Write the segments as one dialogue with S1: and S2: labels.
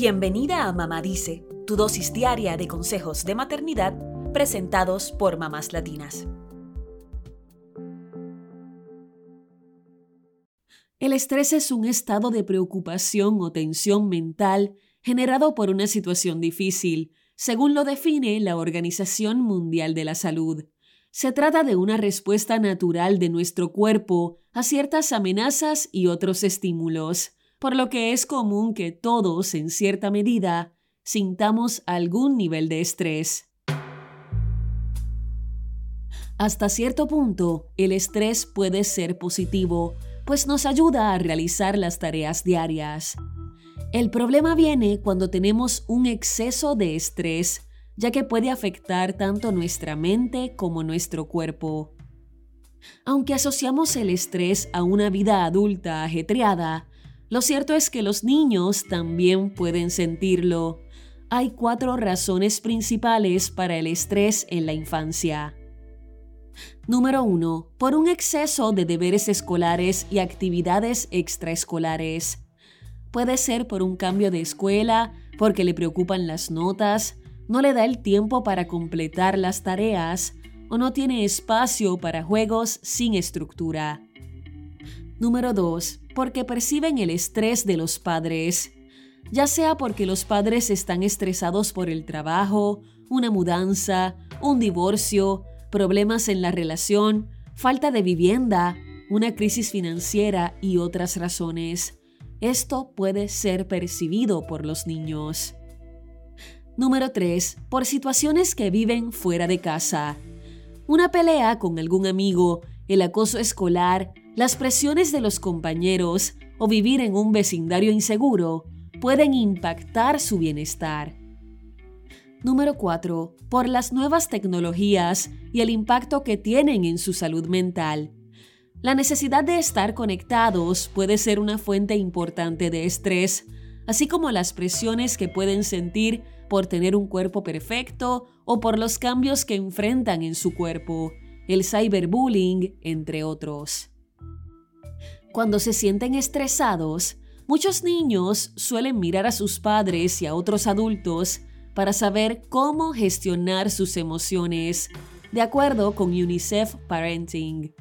S1: Bienvenida a Mamá Dice, tu dosis diaria de consejos de maternidad presentados por mamás latinas. El estrés es un estado de preocupación o tensión mental generado por una situación difícil, según lo define la Organización Mundial de la Salud. Se trata de una respuesta natural de nuestro cuerpo a ciertas amenazas y otros estímulos, por lo que es común que todos, en cierta medida, sintamos algún nivel de estrés. Hasta cierto punto, el estrés puede ser positivo, pues nos ayuda a realizar las tareas diarias. El problema viene cuando tenemos un exceso de estrés ya que puede afectar tanto nuestra mente como nuestro cuerpo. Aunque asociamos el estrés a una vida adulta ajetreada, lo cierto es que los niños también pueden sentirlo. Hay cuatro razones principales para el estrés en la infancia. Número 1. Por un exceso de deberes escolares y actividades extraescolares. Puede ser por un cambio de escuela, porque le preocupan las notas, no le da el tiempo para completar las tareas o no tiene espacio para juegos sin estructura. Número 2. Porque perciben el estrés de los padres, ya sea porque los padres están estresados por el trabajo, una mudanza, un divorcio, problemas en la relación, falta de vivienda, una crisis financiera y otras razones. Esto puede ser percibido por los niños. Número 3. Por situaciones que viven fuera de casa. Una pelea con algún amigo, el acoso escolar, las presiones de los compañeros o vivir en un vecindario inseguro pueden impactar su bienestar. Número 4. Por las nuevas tecnologías y el impacto que tienen en su salud mental. La necesidad de estar conectados puede ser una fuente importante de estrés, así como las presiones que pueden sentir por tener un cuerpo perfecto o por los cambios que enfrentan en su cuerpo, el cyberbullying, entre otros. Cuando se sienten estresados, muchos niños suelen mirar a sus padres y a otros adultos para saber cómo gestionar sus emociones, de acuerdo con UNICEF Parenting.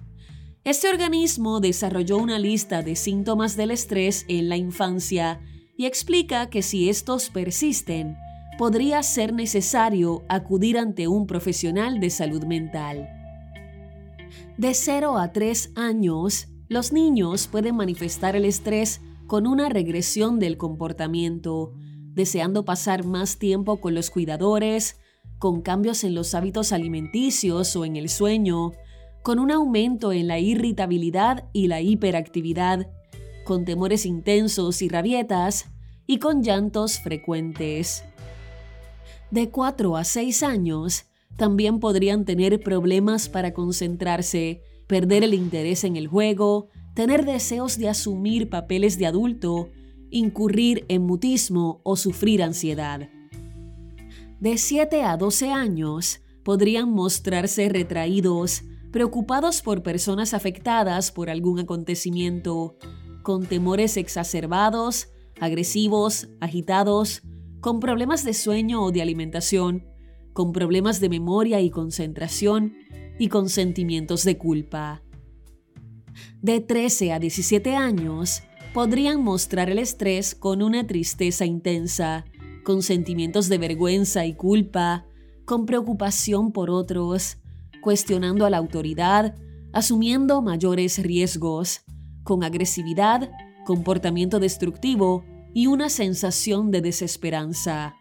S1: Este organismo desarrolló una lista de síntomas del estrés en la infancia y explica que si estos persisten, podría ser necesario acudir ante un profesional de salud mental. De 0 a 3 años, los niños pueden manifestar el estrés con una regresión del comportamiento, deseando pasar más tiempo con los cuidadores, con cambios en los hábitos alimenticios o en el sueño, con un aumento en la irritabilidad y la hiperactividad, con temores intensos y rabietas, y con llantos frecuentes. De 4 a 6 años también podrían tener problemas para concentrarse, perder el interés en el juego, tener deseos de asumir papeles de adulto, incurrir en mutismo o sufrir ansiedad. De 7 a 12 años podrían mostrarse retraídos, preocupados por personas afectadas por algún acontecimiento, con temores exacerbados, agresivos, agitados, con problemas de sueño o de alimentación, con problemas de memoria y concentración y con sentimientos de culpa. De 13 a 17 años, podrían mostrar el estrés con una tristeza intensa, con sentimientos de vergüenza y culpa, con preocupación por otros, cuestionando a la autoridad, asumiendo mayores riesgos, con agresividad, comportamiento destructivo y una sensación de desesperanza.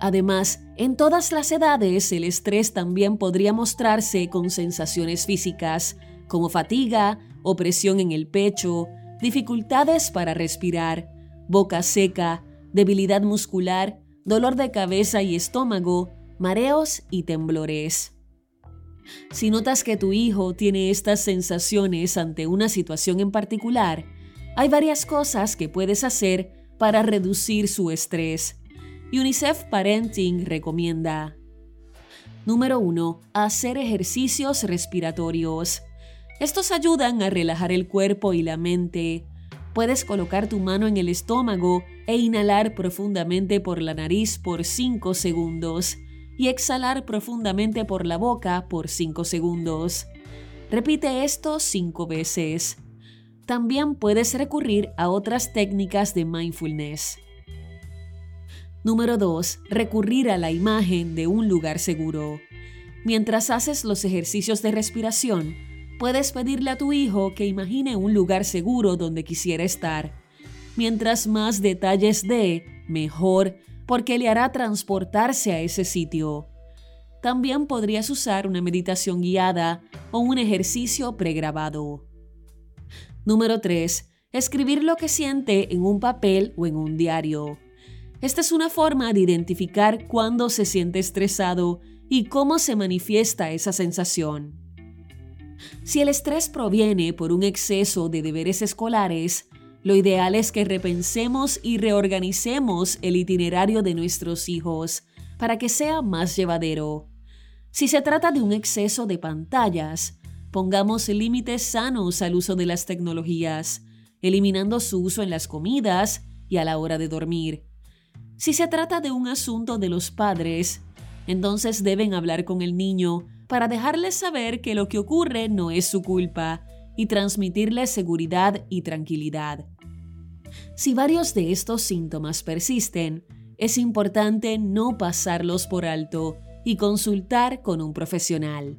S1: Además, en todas las edades el estrés también podría mostrarse con sensaciones físicas, como fatiga, opresión en el pecho, dificultades para respirar, boca seca, debilidad muscular, dolor de cabeza y estómago, mareos y temblores. Si notas que tu hijo tiene estas sensaciones ante una situación en particular, hay varias cosas que puedes hacer para reducir su estrés. UNICEF Parenting recomienda. Número 1. Hacer ejercicios respiratorios. Estos ayudan a relajar el cuerpo y la mente. Puedes colocar tu mano en el estómago e inhalar profundamente por la nariz por 5 segundos y exhalar profundamente por la boca por 5 segundos. Repite esto 5 veces. También puedes recurrir a otras técnicas de mindfulness. Número 2. Recurrir a la imagen de un lugar seguro. Mientras haces los ejercicios de respiración, puedes pedirle a tu hijo que imagine un lugar seguro donde quisiera estar. Mientras más detalles dé, mejor, porque le hará transportarse a ese sitio. También podrías usar una meditación guiada o un ejercicio pregrabado. Número 3. Escribir lo que siente en un papel o en un diario. Esta es una forma de identificar cuándo se siente estresado y cómo se manifiesta esa sensación. Si el estrés proviene por un exceso de deberes escolares, lo ideal es que repensemos y reorganicemos el itinerario de nuestros hijos para que sea más llevadero. Si se trata de un exceso de pantallas, pongamos límites sanos al uso de las tecnologías, eliminando su uso en las comidas y a la hora de dormir. Si se trata de un asunto de los padres, entonces deben hablar con el niño para dejarles saber que lo que ocurre no es su culpa y transmitirles seguridad y tranquilidad. Si varios de estos síntomas persisten, es importante no pasarlos por alto y consultar con un profesional.